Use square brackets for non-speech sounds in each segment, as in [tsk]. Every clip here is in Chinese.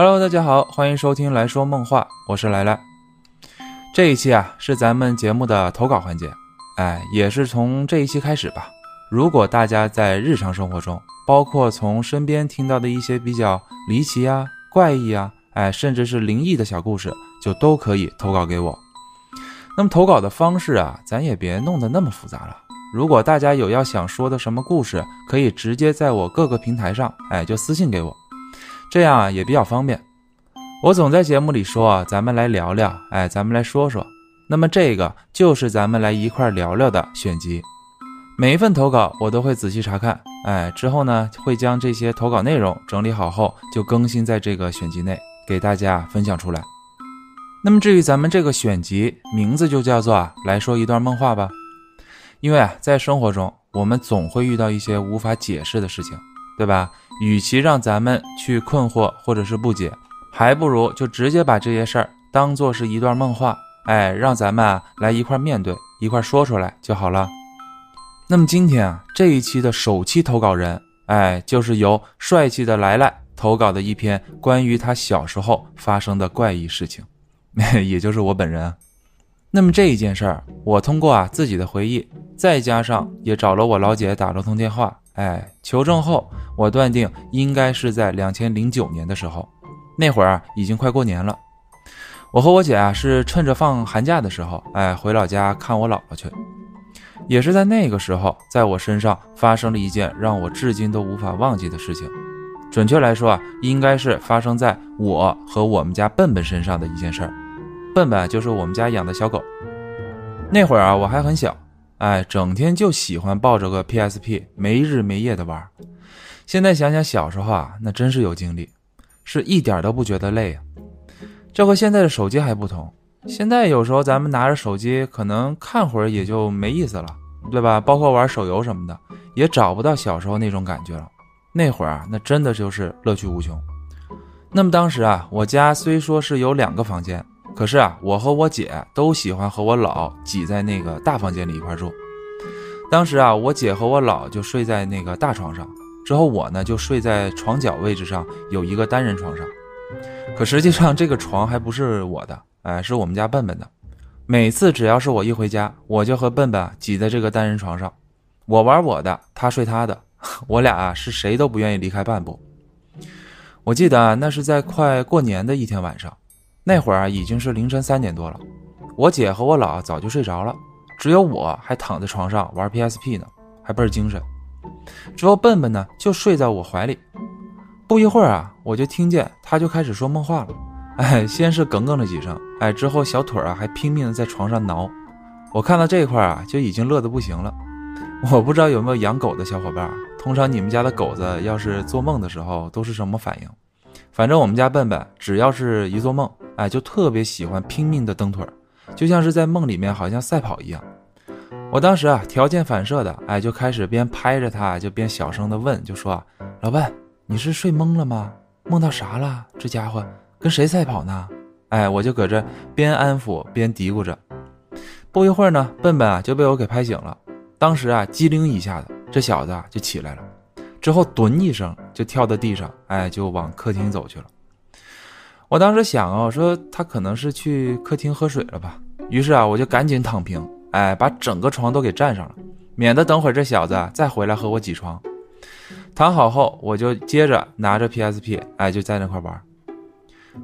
Hello，大家好，欢迎收听来说梦话，我是来来。这一期啊是咱们节目的投稿环节，哎，也是从这一期开始吧。如果大家在日常生活中，包括从身边听到的一些比较离奇啊、怪异啊，哎，甚至是灵异的小故事，就都可以投稿给我。那么投稿的方式啊，咱也别弄得那么复杂了。如果大家有要想说的什么故事，可以直接在我各个平台上，哎，就私信给我。这样啊也比较方便。我总在节目里说啊，咱们来聊聊，哎，咱们来说说。那么这个就是咱们来一块聊聊的选集。每一份投稿我都会仔细查看，哎，之后呢会将这些投稿内容整理好后，就更新在这个选集内，给大家分享出来。那么至于咱们这个选集名字就叫做啊，来说一段梦话吧。因为啊，在生活中我们总会遇到一些无法解释的事情，对吧？与其让咱们去困惑或者是不解，还不如就直接把这些事儿当做是一段梦话，哎，让咱们啊来一块面对，一块说出来就好了。那么今天啊这一期的首期投稿人，哎，就是由帅气的来来投稿的一篇关于他小时候发生的怪异事情，[laughs] 也就是我本人。那么这一件事儿，我通过啊自己的回忆，再加上也找了我老姐打了通电话。哎，求证后，我断定应该是在两千零九年的时候，那会儿啊已经快过年了。我和我姐啊是趁着放寒假的时候，哎回老家看我姥姥去。也是在那个时候，在我身上发生了一件让我至今都无法忘记的事情。准确来说啊，应该是发生在我和我们家笨笨身上的一件事儿。笨笨就是我们家养的小狗。那会儿啊，我还很小。哎，整天就喜欢抱着个 PSP，没日没夜的玩。现在想想小时候啊，那真是有精力，是一点都不觉得累啊。这和现在的手机还不同，现在有时候咱们拿着手机，可能看会儿也就没意思了，对吧？包括玩手游什么的，也找不到小时候那种感觉了。那会儿啊，那真的就是乐趣无穷。那么当时啊，我家虽说是有两个房间。可是啊，我和我姐都喜欢和我姥挤在那个大房间里一块住。当时啊，我姐和我姥就睡在那个大床上，之后我呢就睡在床角位置上有一个单人床上。可实际上这个床还不是我的，哎，是我们家笨笨的。每次只要是我一回家，我就和笨笨挤在这个单人床上，我玩我的，他睡他的，我俩啊是谁都不愿意离开半步。我记得啊那是在快过年的一天晚上。那会儿啊，已经是凌晨三点多了，我姐和我姥早就睡着了，只有我还躺在床上玩 PSP 呢，还倍儿精神。之后笨笨呢就睡在我怀里，不一会儿啊，我就听见他就开始说梦话了，哎，先是哽哽了几声，哎，之后小腿啊还拼命的在床上挠。我看到这块啊，就已经乐得不行了。我不知道有没有养狗的小伙伴，通常你们家的狗子要是做梦的时候都是什么反应？反正我们家笨笨只要是一做梦。哎，就特别喜欢拼命的蹬腿儿，就像是在梦里面，好像赛跑一样。我当时啊，条件反射的，哎，就开始边拍着他，就边小声的问，就说：“老笨，你是睡懵了吗？梦到啥了？这家伙跟谁赛跑呢？”哎，我就搁这边安抚边嘀咕着。不一会儿呢，笨笨啊就被我给拍醒了。当时啊，机灵一下子，这小子啊就起来了，之后蹲一声就跳到地上，哎，就往客厅走去了。我当时想啊，我说他可能是去客厅喝水了吧。于是啊，我就赶紧躺平，哎，把整个床都给占上了，免得等会儿这小子再回来和我挤床。躺好后，我就接着拿着 PSP，哎，就在那块玩。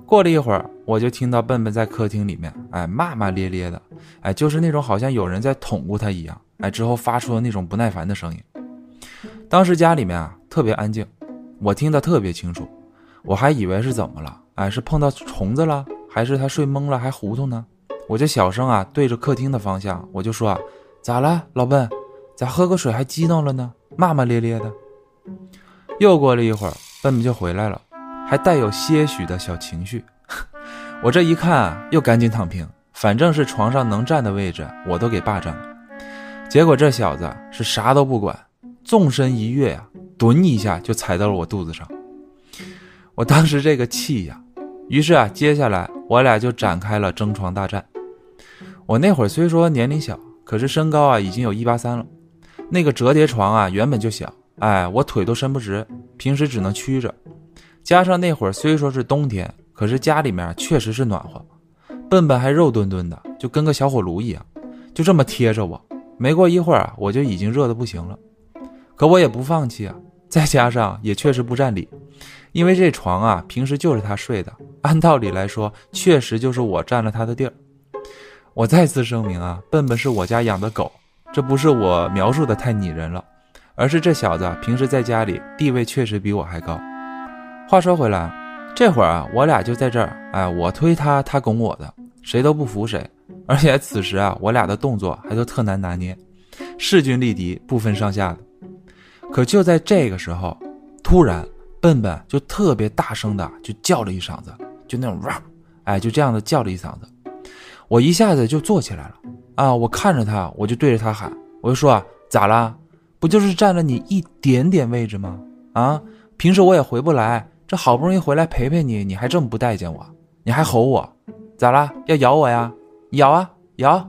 过了一会儿，我就听到笨笨在客厅里面，哎，骂骂咧咧的，哎，就是那种好像有人在捅咕他一样，哎，之后发出了那种不耐烦的声音。当时家里面啊特别安静，我听得特别清楚，我还以为是怎么了。哎，是碰到虫子了，还是他睡懵了还糊涂呢？我就小声啊，对着客厅的方向，我就说啊，咋了，老笨，咋喝个水还激动了呢？骂骂咧咧的。又过了一会儿，笨笨就回来了，还带有些许的小情绪。[laughs] 我这一看啊，又赶紧躺平，反正是床上能站的位置，我都给霸占了。结果这小子是啥都不管，纵身一跃呀，蹲一下就踩到了我肚子上。[laughs] 我当时这个气呀！于是啊，接下来我俩就展开了争床大战。我那会儿虽说年龄小，可是身高啊已经有一八三了。那个折叠床啊原本就小，哎，我腿都伸不直，平时只能屈着。加上那会儿虽说是冬天，可是家里面确实是暖和。笨笨还肉墩墩的，就跟个小火炉一样，就这么贴着我。没过一会儿啊，我就已经热得不行了。可我也不放弃啊，再加上也确实不占理，因为这床啊，平时就是他睡的，[laughs] 按道理来说，确实就是我占了他的地儿。我再次声明啊，笨笨是我家养的狗，这不是我描述的太拟人了，而是这小子平时在家里地位确实比我还高。话说回来。这会儿啊，我俩就在这儿，哎，我推他，他拱我的，谁都不服谁。而且此时啊，我俩的动作还都特难拿捏，势均力敌，不分上下的。可就在这个时候，突然笨笨就特别大声的就叫了一嗓子，就那种哇，哎，就这样的叫了一嗓子。我一下子就坐起来了啊！我看着他，我就对着他喊，我就说啊，咋啦？不就是占了你一点点位置吗？啊，平时我也回不来。这好不容易回来陪陪你，你还这么不待见我，你还吼我，咋啦？要咬我呀？咬啊咬！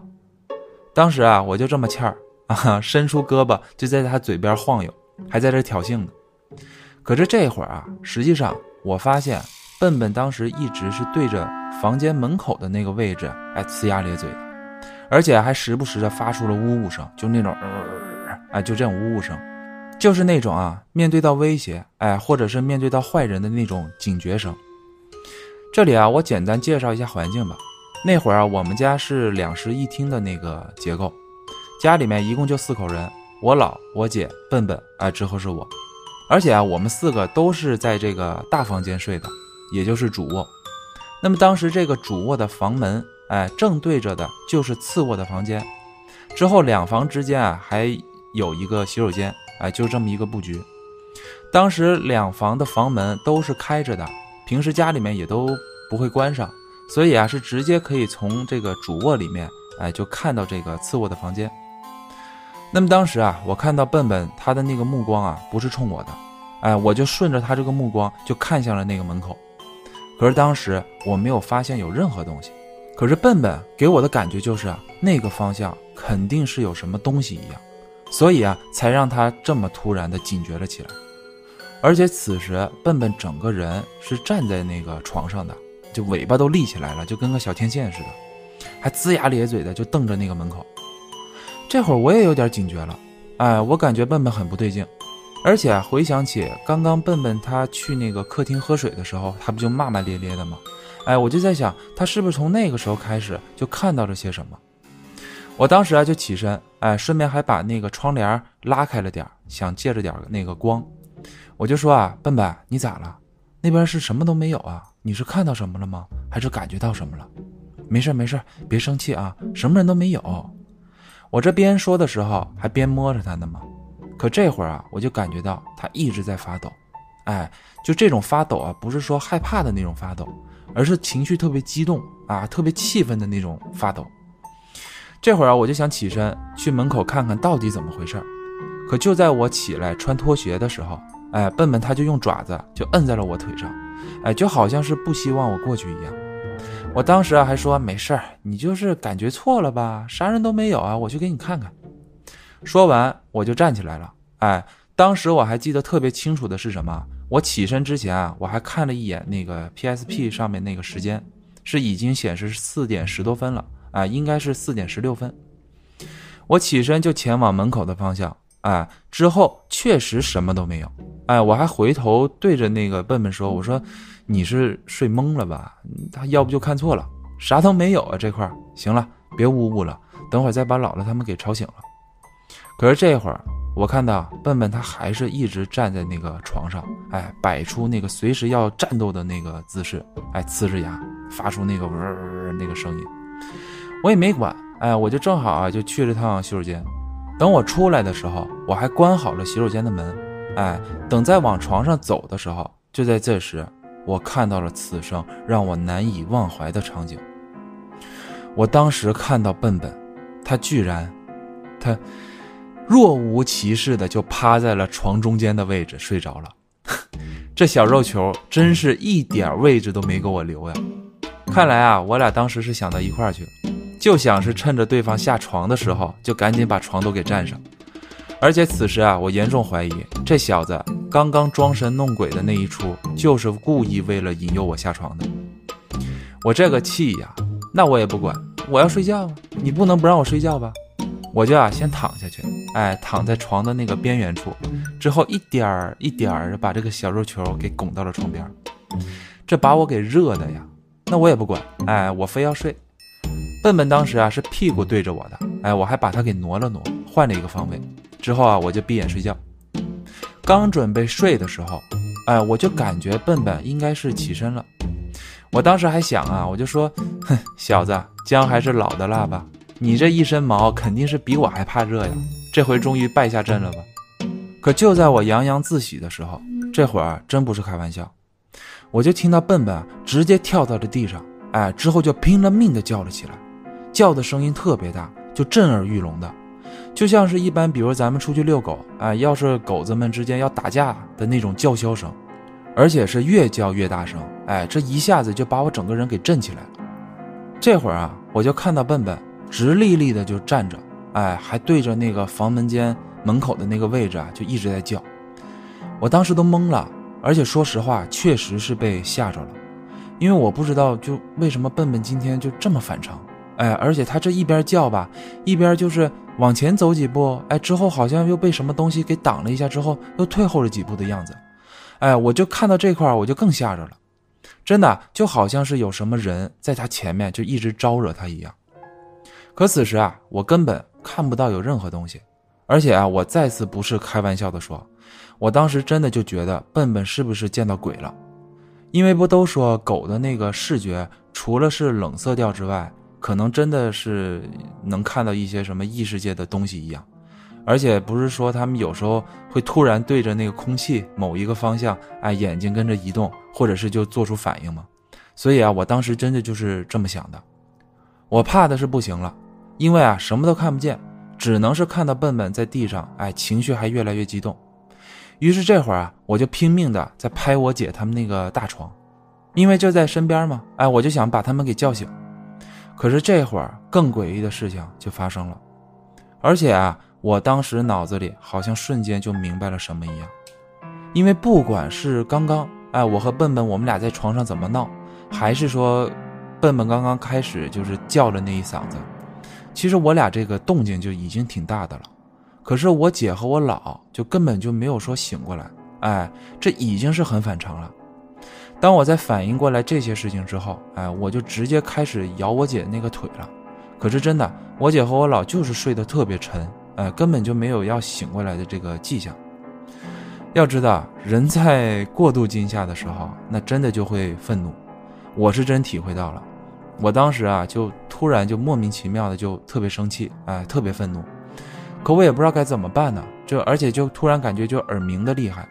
当时啊，我就这么欠儿啊，伸出胳膊就在他嘴边晃悠，还在这挑衅呢。可是这会儿啊，实际上我发现笨笨当时一直是对着房间门口的那个位置，哎，呲牙咧嘴的，而且还时不时的发出了呜呜声，就那种，哎，就这种呜呜声。就是那种啊，面对到威胁，哎，或者是面对到坏人的那种警觉声。这里啊，我简单介绍一下环境吧。那会儿啊，我们家是两室一厅的那个结构，家里面一共就四口人，我姥、我姐、笨笨，哎，之后是我。而且啊，我们四个都是在这个大房间睡的，也就是主卧。那么当时这个主卧的房门，哎，正对着的就是次卧的房间。之后两房之间啊，还有一个洗手间。哎，就这么一个布局。当时两房的房门都是开着的，平时家里面也都不会关上，所以啊，是直接可以从这个主卧里面，哎，就看到这个次卧的房间。那么当时啊，我看到笨笨他的那个目光啊，不是冲我的，哎，我就顺着他这个目光就看向了那个门口。可是当时我没有发现有任何东西，可是笨笨给我的感觉就是那个方向肯定是有什么东西一样。所以啊，才让他这么突然的警觉了起来。而且此时，笨笨整个人是站在那个床上的，就尾巴都立起来了，就跟个小天线似的，还龇牙咧嘴的就瞪着那个门口。这会儿我也有点警觉了，哎，我感觉笨笨很不对劲。而且回想起刚刚笨笨他去那个客厅喝水的时候，他不就骂骂咧咧的吗？哎，我就在想，他是不是从那个时候开始就看到了些什么？我当时啊就起身，哎，顺便还把那个窗帘拉开了点想借着点那个光。我就说啊，笨笨，你咋了？那边是什么都没有啊？你是看到什么了吗？还是感觉到什么了？没事没事，别生气啊，什么人都没有。我这边说的时候还边摸着他呢嘛。可这会儿啊，我就感觉到他一直在发抖，哎，就这种发抖啊，不是说害怕的那种发抖，而是情绪特别激动啊，特别气愤的那种发抖。这会儿啊，我就想起身去门口看看到底怎么回事儿可就在我起来穿拖鞋的时候，哎，笨笨他就用爪子就摁在了我腿上，哎，就好像是不希望我过去一样。我当时啊还说没事儿，你就是感觉错了吧，啥人都没有啊，我去给你看看。说完我就站起来了，哎，当时我还记得特别清楚的是什么？我起身之前啊，我还看了一眼那个 PSP 上面那个时间，是已经显示四点十多分了。啊，应该是四点十六分。我起身就前往门口的方向。哎，之后确实什么都没有。哎，我还回头对着那个笨笨说：“我说你是睡懵了吧？他要不就看错了，啥都没有啊这块儿。行了，别呜呜了，等会儿再把姥姥他们给吵醒了。”可是这会儿我看到笨笨他还是一直站在那个床上，哎，摆出那个随时要战斗的那个姿势，哎，呲着牙发出那个嗡嗡那个声音。我也没管，哎，我就正好啊，就去了趟洗手间。等我出来的时候，我还关好了洗手间的门，哎，等再往床上走的时候，就在这时，我看到了此生让我难以忘怀的场景。我当时看到笨笨，他居然，他若无其事的就趴在了床中间的位置睡着了。[laughs] 这小肉球真是一点位置都没给我留呀！看来啊，我俩当时是想到一块儿去了。就想是趁着对方下床的时候，就赶紧把床都给占上。而且此时啊，我严重怀疑这小子刚刚装神弄鬼的那一出，就是故意为了引诱我下床的。我这个气呀，那我也不管，我要睡觉，你不能不让我睡觉吧？我就啊先躺下去，哎，躺在床的那个边缘处，之后一点儿一点儿把这个小肉球给拱到了床边，这把我给热的呀，那我也不管，哎，我非要睡。笨笨当时啊是屁股对着我的，哎，我还把它给挪了挪，换了一个方位，之后啊我就闭眼睡觉。刚准备睡的时候，哎，我就感觉笨笨应该是起身了。我当时还想啊，我就说，哼，小子，姜还是老的辣吧？你这一身毛肯定是比我还怕热呀，这回终于败下阵了吧？可就在我洋洋自喜的时候，这会儿真不是开玩笑，我就听到笨笨直接跳到了地上，哎，之后就拼了命的叫了起来，叫的声音特别大，就震耳欲聋的。就像是一般，比如咱们出去遛狗，啊，要是狗子们之间要打架的那种叫嚣声，而且是越叫越大声，哎，这一下子就把我整个人给震起来了。这会儿啊，我就看到笨笨直立立的就站着，哎，还对着那个房门间门口的那个位置啊，就一直在叫。我当时都懵了，而且说实话，确实是被吓着了，因为我不知道就为什么笨笨今天就这么反常。哎，而且他这一边叫吧，一边就是往前走几步，哎，之后好像又被什么东西给挡了一下，之后又退后了几步的样子。哎，我就看到这块我就更吓着了，真的就好像是有什么人在他前面就一直招惹他一样。可此时啊，我根本看不到有任何东西，而且啊，我再次不是开玩笑的说，我当时真的就觉得笨笨是不是见到鬼了？因为不都说狗的那个视觉除了是冷色调之外。可能真的是能看到一些什么异世界的东西一样，而且不是说他们有时候会突然对着那个空气某一个方向，哎，眼睛跟着移动，或者是就做出反应吗？所以啊，我当时真的就是这么想的。我怕的是不行了，因为啊什么都看不见，只能是看到笨笨在地上，哎，情绪还越来越激动。于是这会儿啊，我就拼命的在拍我姐他们那个大床，因为就在身边嘛，哎，我就想把他们给叫醒。可是这会儿更诡异的事情就发生了，而且啊，我当时脑子里好像瞬间就明白了什么一样，因为不管是刚刚哎，我和笨笨我们俩在床上怎么闹，还是说笨笨刚刚开始就是叫了那一嗓子，其实我俩这个动静就已经挺大的了，可是我姐和我姥就根本就没有说醒过来，哎，这已经是很反常了。当我在反应过来这些事情之后，哎，我就直接开始咬我姐那个腿了。可是真的，我姐和我姥就是睡得特别沉，哎，根本就没有要醒过来的这个迹象。要知道，人在过度惊吓的时候，那真的就会愤怒。我是真体会到了，我当时啊，就突然就莫名其妙的就特别生气，哎，特别愤怒。可我也不知道该怎么办呢，就而且就突然感觉就耳鸣的厉害。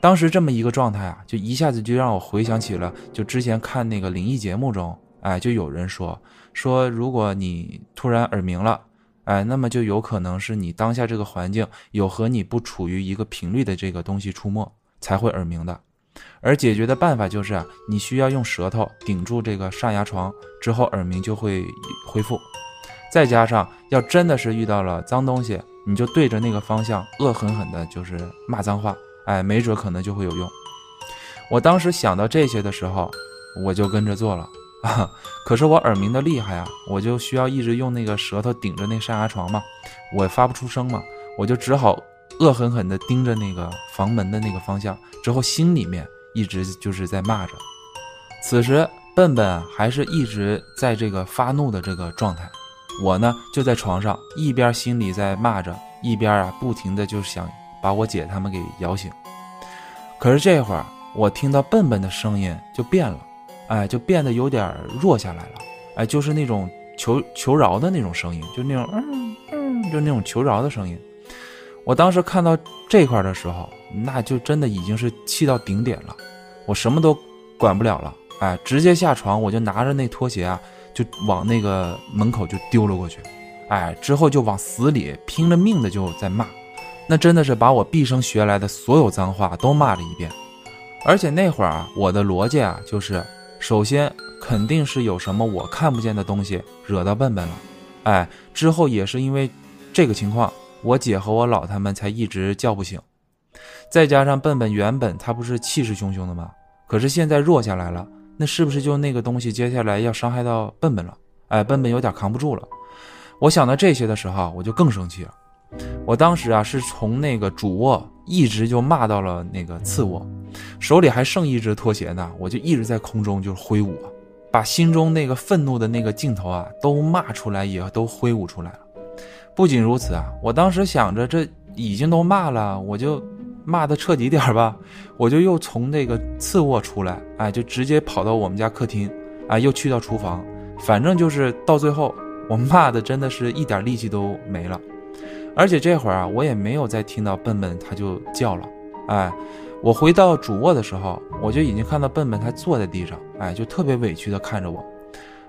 当时这么一个状态啊，就一下子就让我回想起了，就之前看那个灵异节目中，哎，就有人说说，如果你突然耳鸣了，哎，那么就有可能是你当下这个环境有和你不处于一个频率的这个东西出没，才会耳鸣的。而解决的办法就是啊，你需要用舌头顶住这个上牙床，之后耳鸣就会恢复。再加上要真的是遇到了脏东西，你就对着那个方向恶狠狠的，就是骂脏话。哎，没准可能就会有用。我当时想到这些的时候，我就跟着做了啊。[laughs] 可是我耳鸣的厉害啊，我就需要一直用那个舌头顶着那上牙床嘛，我发不出声嘛，我就只好恶狠狠地盯着那个房门的那个方向，之后心里面一直就是在骂着。此时笨笨还是一直在这个发怒的这个状态，我呢就在床上一边心里在骂着，一边啊不停的就想。把我姐他们给摇醒，可是这会儿我听到笨笨的声音就变了，哎，就变得有点弱下来了，哎，就是那种求求饶的那种声音，就那种嗯嗯，就那种求饶的声音。我当时看到这块的时候，那就真的已经是气到顶点了，我什么都管不了了，哎，直接下床，我就拿着那拖鞋啊，就往那个门口就丢了过去，哎，之后就往死里拼了命的就在骂。那真的是把我毕生学来的所有脏话都骂了一遍，而且那会儿啊，我的逻辑啊，就是首先肯定是有什么我看不见的东西惹到笨笨了，哎，之后也是因为这个情况，我姐和我姥他们才一直叫不醒。再加上笨笨原本他不是气势汹汹的吗？可是现在弱下来了，那是不是就那个东西接下来要伤害到笨笨了？哎，笨笨有点扛不住了。我想到这些的时候，我就更生气了。我当时啊，是从那个主卧一直就骂到了那个次卧，手里还剩一只拖鞋呢，我就一直在空中就挥舞，把心中那个愤怒的那个镜头啊都骂出来，也都挥舞出来了。不仅如此啊，我当时想着这已经都骂了，我就骂的彻底点吧，我就又从那个次卧出来，哎，就直接跑到我们家客厅，哎，又去到厨房，反正就是到最后，我骂的真的是一点力气都没了。而且这会儿啊，我也没有再听到笨笨他就叫了，哎，我回到主卧的时候，我就已经看到笨笨他坐在地上，哎，就特别委屈的看着我，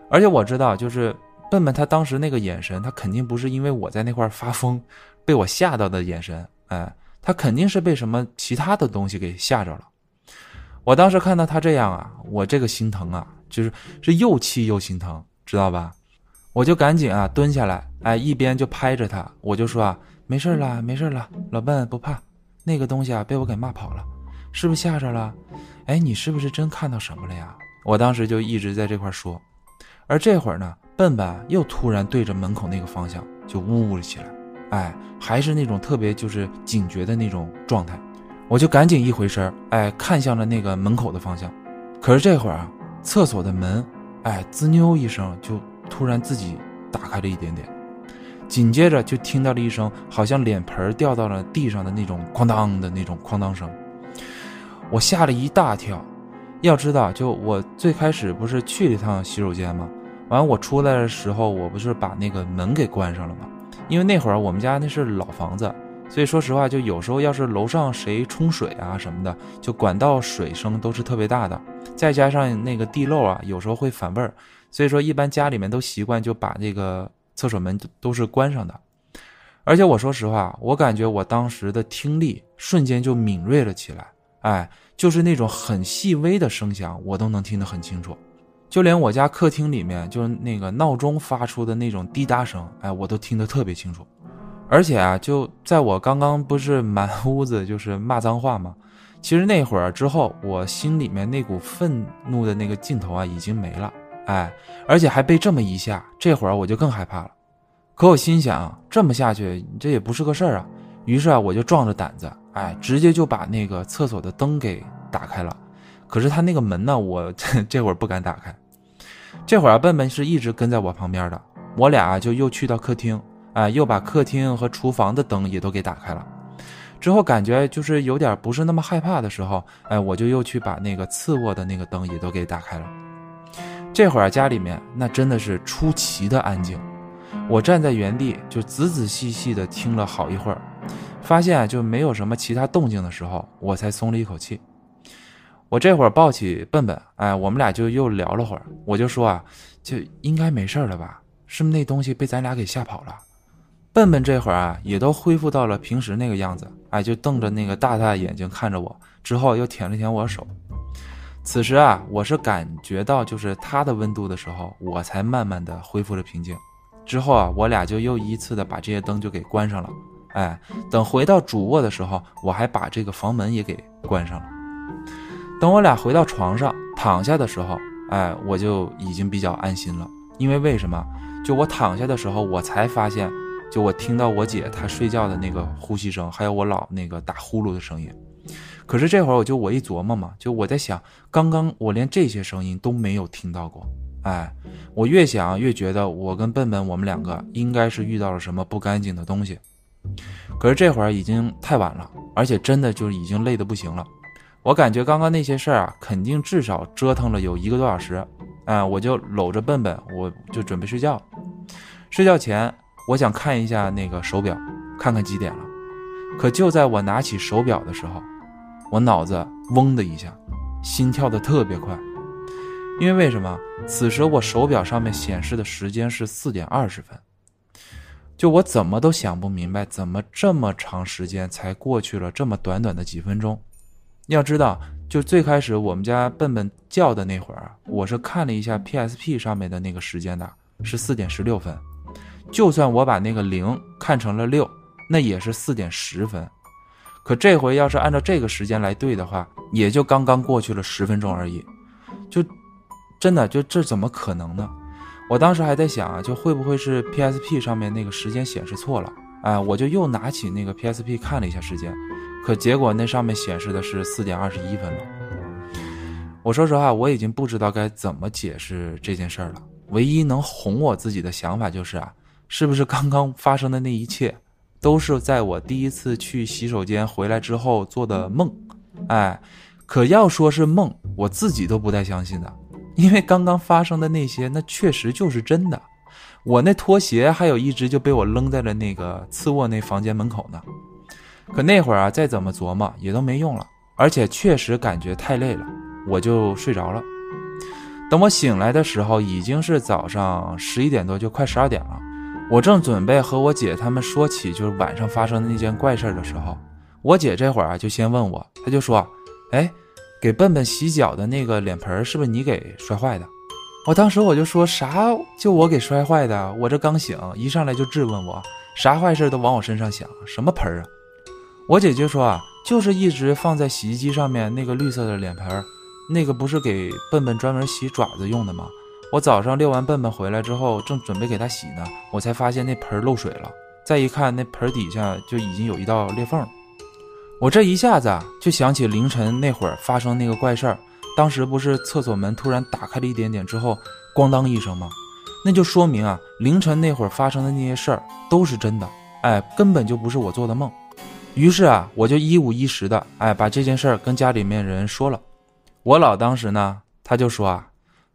而且我知道，就是笨笨他当时那个眼神，他肯定不是因为我在那块发疯，[laughs] 被我吓到的眼神，哎，他肯定是被什么其他的东西给吓着了。我当时看到他这样啊，我这个心疼啊，就是是又气又心疼，知道吧？我就赶紧啊蹲下来，哎，一边就拍着他，我就说啊，没事了，没事了，老笨不怕，那个东西啊被我给骂跑了，是不是吓着了？哎，你是不是真看到什么了呀？我当时就一直在这块说，而这会儿呢，笨笨又突然对着门口那个方向就呜呜了起来，哎，还是那种特别就是警觉的那种状态，我就赶紧一回身，哎，看向了那个门口的方向，可是这会儿啊，厕所的门，哎，滋妞一声就。突然自己打开了一点点，紧接着就听到了一声好像脸盆掉到了地上的那种哐当的那种哐当声，我吓了一大跳。要知道，就我最开始不是去了一趟洗手间吗？完我出来的时候，我不是把那个门给关上了吗？因为那会儿我们家那是老房子，所以说实话，就有时候要是楼上谁冲水啊什么的，就管道水声都是特别大的，再加上那个地漏啊，有时候会反味儿。所以说，一般家里面都习惯就把这个厕所门都是关上的。而且我说实话，我感觉我当时的听力瞬间就敏锐了起来，哎，就是那种很细微的声响，我都能听得很清楚。就连我家客厅里面，就是那个闹钟发出的那种滴答声，哎，我都听得特别清楚。而且啊，就在我刚刚不是满屋子 [laughs] 就是骂脏话吗？其实那会儿之后，我心里面那股愤怒的那个劲头啊，已经没了。哎，而且还被这么一下，这会儿我就更害怕了。可我心想，这么下去，这也不是个事儿啊。于是啊，我就壮着胆子，哎，直接就把那个厕所的灯给打开了。可是他那个门呢，我 [laughs] 这会儿不敢打开。这会儿啊，笨笨是一直跟在我旁边的，我俩就又去到客厅，哎，又把客厅和厨房的灯也都给打开了。之后感觉就是有点不是那么害怕的时候，哎，我就又去把那个次卧的那个灯也都给打开了。这会儿家里面那真的是出奇的安静，我站在原地就仔仔细细的听了好一会儿，发现就没有什么其他动静的时候，我才松了一口气。我这会儿抱起笨笨，哎，我们俩就又聊了会儿。我就说啊，就应该没事了吧？是不是那东西被咱俩给吓跑了？笨笨这会儿啊，也都恢复到了平时那个样子，哎，就瞪着那个大大眼睛看着我，之后又舔了舔我手。此时啊，我是感觉到就是他的温度的时候，我才慢慢的恢复了平静。之后啊，我俩就又一次的把这些灯就给关上了。哎，等回到主卧的时候，我还把这个房门也给关上了。等我俩回到床上躺下的时候，哎，我就已经比较安心了。因为为什么？就我躺下的时候，我才发现，就我听到我姐她睡觉的那个呼吸声，还有我姥那个打呼噜的声音。可是这会儿我就我一琢磨嘛，就我在想，刚刚我连这些声音都没有听到过，哎，我越想越觉得我跟笨笨我们两个应该是遇到了什么不干净的东西。可是这会儿已经太晚了，而且真的就已经累得不行了。我感觉刚刚那些事儿啊，肯定至少折腾了有一个多小时，哎，我就搂着笨笨，我就准备睡觉。睡觉前，我想看一下那个手表，看看几点了。可就在我拿起手表的时候，我脑子嗡的一下，心跳的特别快，因为为什么？此时我手表上面显示的时间是四点二十分，就我怎么都想不明白，怎么这么长时间才过去了这么短短的几分钟？要知道，就最开始我们家笨笨叫的那会儿，我是看了一下 PSP 上面的那个时间的，是四点十六分，就算我把那个零看成了六，那也是四点十分。可这回要是按照这个时间来对的话，也就刚刚过去了十分钟而已，就真的就这怎么可能呢？我当时还在想啊，就会不会是 PSP 上面那个时间显示错了？哎，我就又拿起那个 PSP 看了一下时间，可结果那上面显示的是四点二十一分了。我说实话，我已经不知道该怎么解释这件事儿了。唯一能哄我自己的想法就是啊，是不是刚刚发生的那一切，都是在我第一次去洗手间回来之后做的梦？哎，可要说是梦，我自己都不太相信的。因为刚刚发生的那些，那确实就是真的。我那拖鞋还有一只就被我扔在了那个次卧那房间门口呢。可那会儿啊，再怎么琢磨也都没用了，而且确实感觉太累了，我就睡着了。等我醒来的时候，已经是早上十一点多，就快十二点了。我正准备和我姐他们说起就是晚上发生的那件怪事的时候，我姐这会儿啊就先问我，她就说：“哎。”给笨笨洗脚的那个脸盆是不是你给摔坏的？我当时我就说啥就我给摔坏的，我这刚醒，一上来就质问我，啥坏事都往我身上想，什么盆啊？我姐就说啊，就是一直放在洗衣机上面那个绿色的脸盆，那个不是给笨笨专门洗爪子用的吗？我早上遛完笨笨回来之后，正准备给它洗呢，我才发现那盆漏水了，再一看那盆底下就已经有一道裂缝。我这一下子啊，就想起凌晨那会儿发生那个怪事儿。当时不是厕所门突然打开了一点点之后，咣当一声吗？那就说明啊，凌晨那会儿发生的那些事儿都是真的。哎，根本就不是我做的梦。于是啊，我就一五一十的哎把这件事儿跟家里面人说了。我姥当时呢，他就说啊，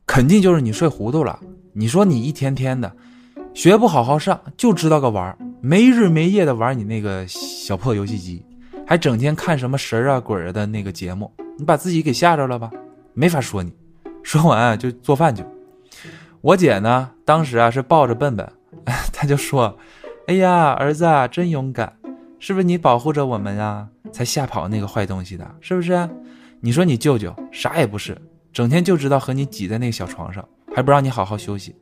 肯定就是你睡糊涂了。你说你一天天的学不好好上，就知道个玩，没日没夜的玩你那个小破游戏机。还整天看什么神啊鬼啊的那个节目，你把自己给吓着了吧？没法说你。说完啊就做饭去。我姐呢，当时啊是抱着笨笨，[laughs] 她就说：“哎呀，儿子啊，真勇敢，是不是你保护着我们啊，才吓跑那个坏东西的？是不是？你说你舅舅啥也不是，整天就知道和你挤在那个小床上，还不让你好好休息。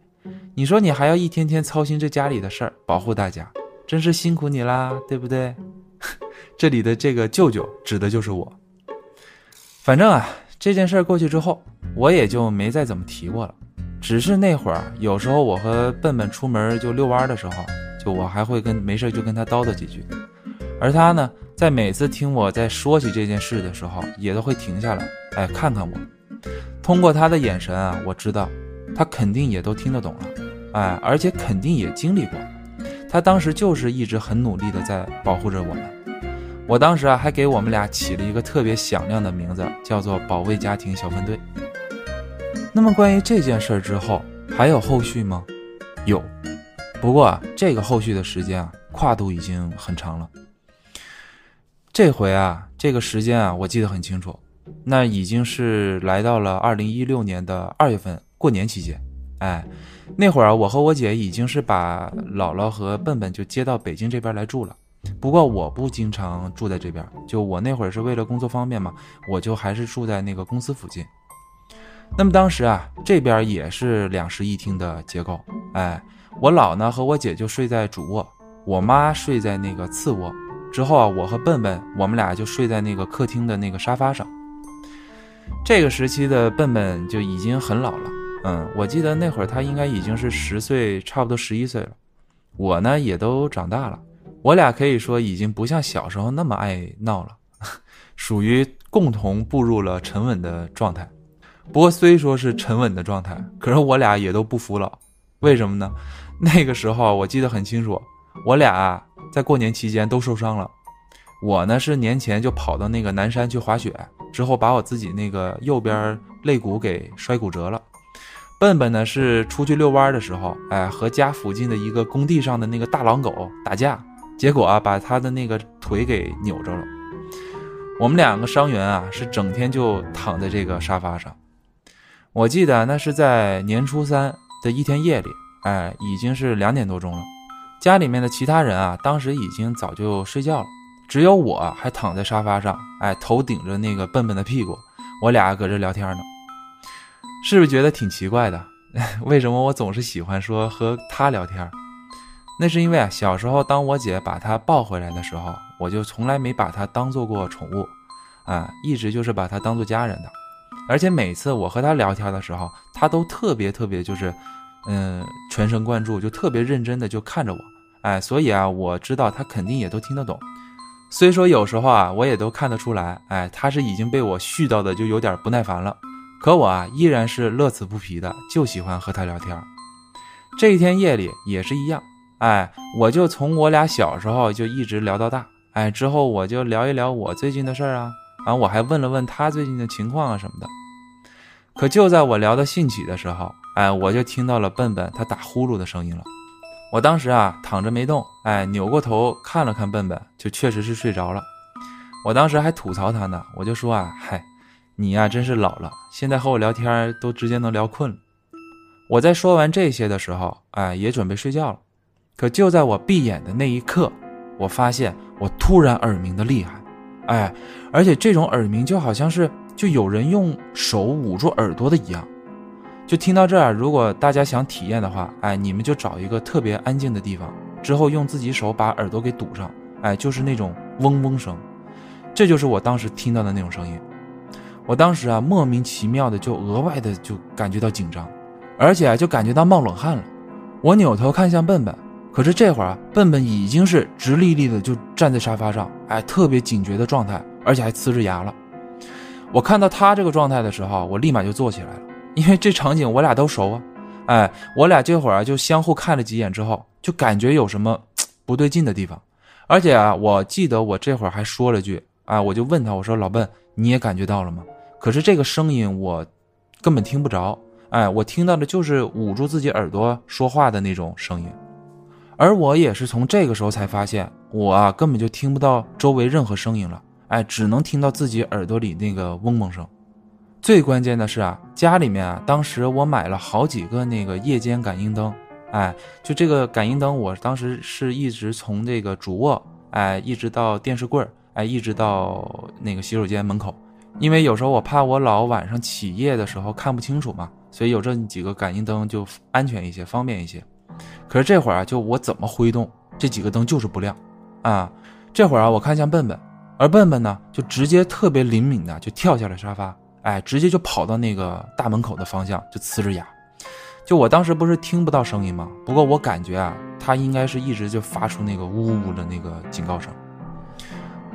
你说你还要一天天操心这家里的事儿，保护大家，真是辛苦你啦，对不对？” [laughs] 这里的这个舅舅指的就是我。反正啊，这件事过去之后，我也就没再怎么提过了。只是那会儿，有时候我和笨笨出门就遛弯的时候，就我还会跟没事就跟他叨叨几句。而他呢，在每次听我在说起这件事的时候，也都会停下来，哎，看看我。通过他的眼神啊，我知道他肯定也都听得懂了，哎，而且肯定也经历过。他当时就是一直很努力的在保护着我们，我当时啊还给我们俩起了一个特别响亮的名字，叫做“保卫家庭小分队”。那么关于这件事儿之后还有后续吗？有，不过这个后续的时间啊跨度已经很长了。这回啊这个时间啊我记得很清楚，那已经是来到了二零一六年的二月份过年期间，哎。那会儿我和我姐已经是把姥姥和笨笨就接到北京这边来住了。不过我不经常住在这边，就我那会儿是为了工作方便嘛，我就还是住在那个公司附近。那么当时啊，这边也是两室一厅的结构。哎，我姥呢和我姐就睡在主卧，我妈睡在那个次卧。之后啊，我和笨笨我们俩就睡在那个客厅的那个沙发上。这个时期的笨笨就已经很老了。嗯，我记得那会儿他应该已经是十岁，差不多十一岁了。我呢也都长大了，我俩可以说已经不像小时候那么爱闹了，[laughs] 属于共同步入了沉稳的状态。不过虽说是沉稳的状态，可是我俩也都不服老。为什么呢？那个时候我记得很清楚，我俩在过年期间都受伤了。我呢是年前就跑到那个南山去滑雪，之后把我自己那个右边肋骨给摔骨折了。笨笨呢是出去遛弯的时候，哎，和家附近的一个工地上的那个大狼狗打架，结果啊，把他的那个腿给扭着了。我们两个伤员啊，是整天就躺在这个沙发上。我记得那是在年初三的一天夜里，哎，已经是两点多钟了。家里面的其他人啊，当时已经早就睡觉了，只有我还躺在沙发上，哎，头顶着那个笨笨的屁股，我俩搁这聊天呢。是不是觉得挺奇怪的？[laughs] 为什么我总是喜欢说和他聊天？那是因为啊，小时候当我姐把他抱回来的时候，我就从来没把它当做过宠物，啊，一直就是把它当做家人的。而且每次我和他聊天的时候，他都特别特别就是，嗯，全神贯注，就特别认真的就看着我。哎，所以啊，我知道他肯定也都听得懂。虽说有时候啊，我也都看得出来，哎，他是已经被我絮叨的就有点不耐烦了。可我啊，依然是乐此不疲的，就喜欢和他聊天。这一天夜里也是一样，哎，我就从我俩小时候就一直聊到大，哎，之后我就聊一聊我最近的事儿啊，啊，我还问了问他最近的情况啊什么的。可就在我聊得兴起的时候，哎，我就听到了笨笨他打呼噜的声音了。我当时啊躺着没动，哎，扭过头看了看笨笨，就确实是睡着了。我当时还吐槽他呢，我就说啊，嗨，你呀真是老了，现在和我聊天都直接能聊困了。我在说完这些的时候，哎，也准备睡觉了。可就在我闭眼的那一刻，我发现我突然耳鸣的厉害，哎，而且这种耳鸣就好像是就有人用手捂住耳朵的一样。就听到这儿，如果大家想体验的话，哎，你们就找一个特别安静的地方，之后用自己手把耳朵给堵上，哎，就是那种嗡嗡声，这就是我当时听到的那种声音。我当时啊，莫名其妙的就额外的就感觉到紧张，而且就感觉到冒冷汗了。我扭头看向笨笨，可是这会儿啊，笨笨已经是直立立的就站在沙发上，哎，特别警觉的状态，而且还呲着牙了。我看到他这个状态的时候，我立马就坐起来了。因为这场景我俩都熟啊，哎，我俩这会儿啊就相互看了几眼之后，就感觉有什么 [tsk] 不对劲的地方，而且啊，我记得我这会儿还说了句啊，我就问他，我说老笨，你也感觉到了吗？可是这个声音我根本听不着，哎，我听到的就是捂住自己耳朵说话的那种声音，而我也是从这个时候才发现，我啊根本就听不到周围任何声音了，哎，只能听到自己耳朵里那个嗡嗡声。最关键的是啊，家里面啊，当时我买了好几个那个夜间感应灯，哎，就这个感应灯，我当时是一直从这个主卧，哎，一直到电视柜哎，一直到那个洗手间门口，因为有时候我怕我老晚上起夜的时候看不清楚嘛，所以有这几个感应灯就安全一些，方便一些。可是这会儿啊，就我怎么挥动这几个灯就是不亮，啊，这会儿啊，我看向笨笨，而笨笨呢，就直接特别灵敏的就跳下了沙发。哎，直接就跑到那个大门口的方向，就呲着牙。就我当时不是听不到声音吗？不过我感觉啊，他应该是一直就发出那个呜呜的那个警告声。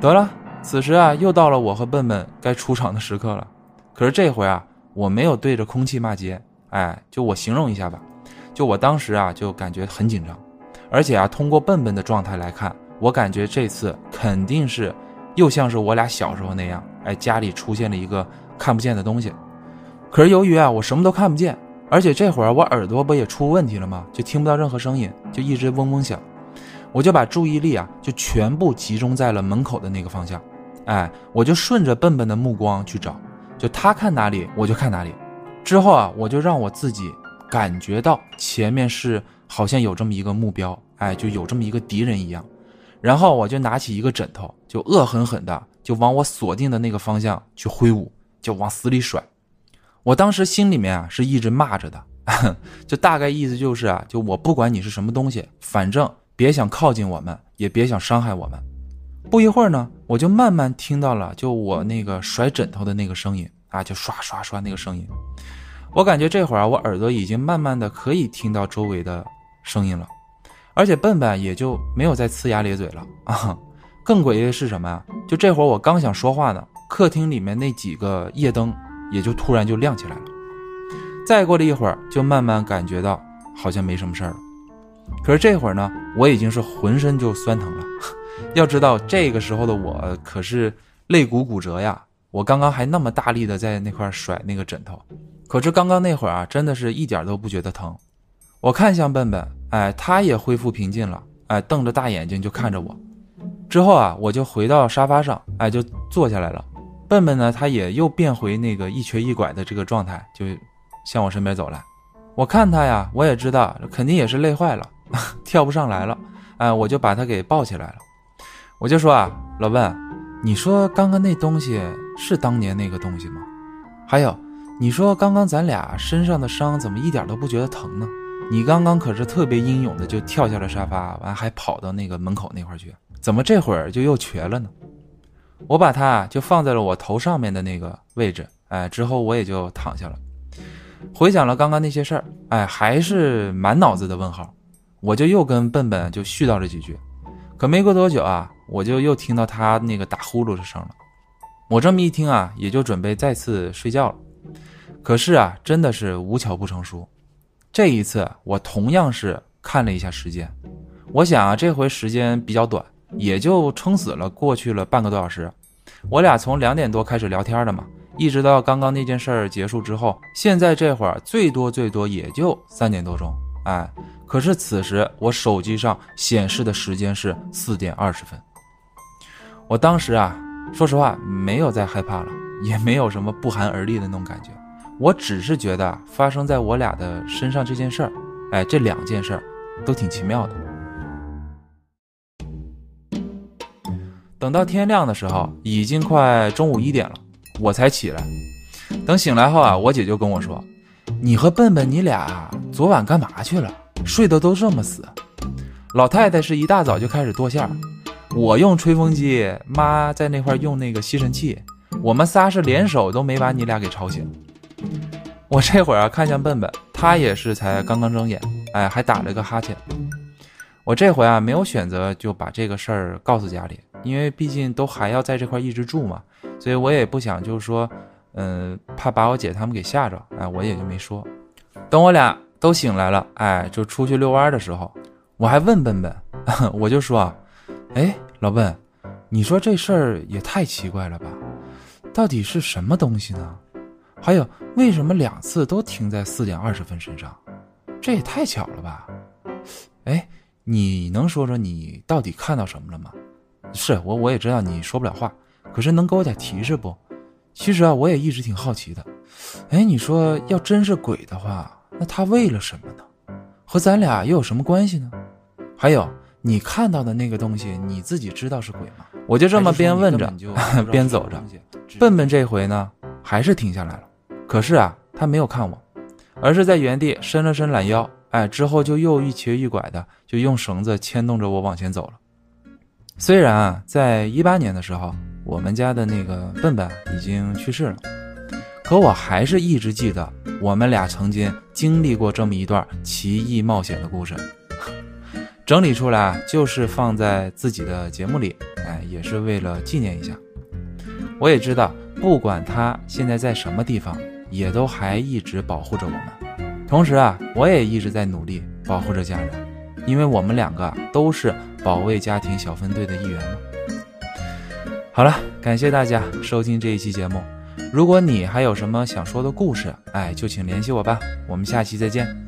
得了，此时啊，又到了我和笨笨该出场的时刻了。可是这回啊，我没有对着空气骂街。哎，就我形容一下吧，就我当时啊，就感觉很紧张，而且啊，通过笨笨的状态来看，我感觉这次肯定是又像是我俩小时候那样，哎，家里出现了一个。看不见的东西，可是由于啊，我什么都看不见，而且这会儿我耳朵不也出问题了吗？就听不到任何声音，就一直嗡嗡响。我就把注意力啊，就全部集中在了门口的那个方向。哎，我就顺着笨笨的目光去找，就他看哪里，我就看哪里。之后啊，我就让我自己感觉到前面是好像有这么一个目标，哎，就有这么一个敌人一样。然后我就拿起一个枕头，就恶狠狠的就往我锁定的那个方向去挥舞。就往死里甩，我当时心里面啊是一直骂着的，[laughs] 就大概意思就是啊，就我不管你是什么东西，反正别想靠近我们，也别想伤害我们。不一会儿呢，我就慢慢听到了，就我那个甩枕头的那个声音啊，就刷刷刷那个声音。我感觉这会儿啊，我耳朵已经慢慢的可以听到周围的声音了，而且笨笨也就没有再呲牙咧嘴了啊。[laughs] 更诡异的是什么呀？就这会儿我刚想说话呢。客厅里面那几个夜灯也就突然就亮起来了，再过了一会儿，就慢慢感觉到好像没什么事儿了。可是这会儿呢，我已经是浑身就酸疼了。[laughs] 要知道这个时候的我可是肋骨骨折呀，我刚刚还那么大力的在那块甩那个枕头，可是刚刚那会儿啊，真的是一点都不觉得疼。我看向笨笨，哎，他也恢复平静了，哎，瞪着大眼睛就看着我。之后啊，我就回到沙发上，哎，就坐下来了。笨笨呢，他也又变回那个一瘸一拐的这个状态，就向我身边走来。我看他呀，我也知道肯定也是累坏了，[laughs] 跳不上来了。哎，我就把他给抱起来了。我就说啊，老笨，你说刚刚那东西是当年那个东西吗？还有，你说刚刚咱俩身上的伤怎么一点都不觉得疼呢？你刚刚可是特别英勇的就跳下了沙发，完还跑到那个门口那块去，怎么这会儿就又瘸了呢？我把它就放在了我头上面的那个位置，哎，之后我也就躺下了，回想了刚刚那些事儿，哎，还是满脑子的问号。我就又跟笨笨就絮叨了几句，可没过多久啊，我就又听到他那个打呼噜的声了。我这么一听啊，也就准备再次睡觉了。可是啊，真的是无巧不成书，这一次我同样是看了一下时间，我想啊，这回时间比较短，也就撑死了过去了半个多小时。我俩从两点多开始聊天的嘛，一直到刚刚那件事儿结束之后，现在这会儿最多最多也就三点多钟，哎。可是此时我手机上显示的时间是四点二十分。我当时啊，说实话没有再害怕了，也没有什么不寒而栗的那种感觉。我只是觉得发生在我俩的身上这件事儿，哎，这两件事儿都挺奇妙的。等到天亮的时候，已经快中午一点了，我才起来。等醒来后啊，我姐就跟我说：“你和笨笨，你俩昨晚干嘛去了？”睡得都这么死，老太太是一大早就开始剁馅儿，我用吹风机，妈在那块用那个吸尘器，我们仨是联手都没把你俩给吵醒。我这会儿啊看向笨笨，他也是才刚刚睁眼，哎，还打了个哈欠。我这回啊没有选择就把这个事儿告诉家里，因为毕竟都还要在这块一直住嘛，所以我也不想就是说，嗯，怕把我姐他们给吓着，哎，我也就没说。等我俩。都醒来了，哎，就出去遛弯的时候，我还问笨笨，[laughs] 我就说，哎，老笨，你说这事儿也太奇怪了吧？到底是什么东西呢？还有，为什么两次都停在四点二十分身上？这也太巧了吧？哎，你能说说你到底看到什么了吗？是我，我也知道你说不了话，可是能给我点提示不？其实啊，我也一直挺好奇的。哎，你说要真是鬼的话。那他为了什么呢？和咱俩又有什么关系呢？还有，你看到的那个东西，你自己知道是鬼吗？我就这么边问着，[laughs] 边走着。笨笨这回呢，还是停下来了。可是啊，他没有看我，而是在原地伸了伸懒腰，哎，之后就又一瘸一拐的，就用绳子牵动着我往前走了。虽然啊，在一八年的时候，我们家的那个笨笨已经去世了。可我还是一直记得我们俩曾经经历过这么一段奇异冒险的故事，[laughs] 整理出来就是放在自己的节目里，哎，也是为了纪念一下。我也知道，不管他现在在什么地方，也都还一直保护着我们。同时啊，我也一直在努力保护着家人，因为我们两个都是保卫家庭小分队的一员嘛。好了，感谢大家收听这一期节目。如果你还有什么想说的故事，哎，就请联系我吧。我们下期再见。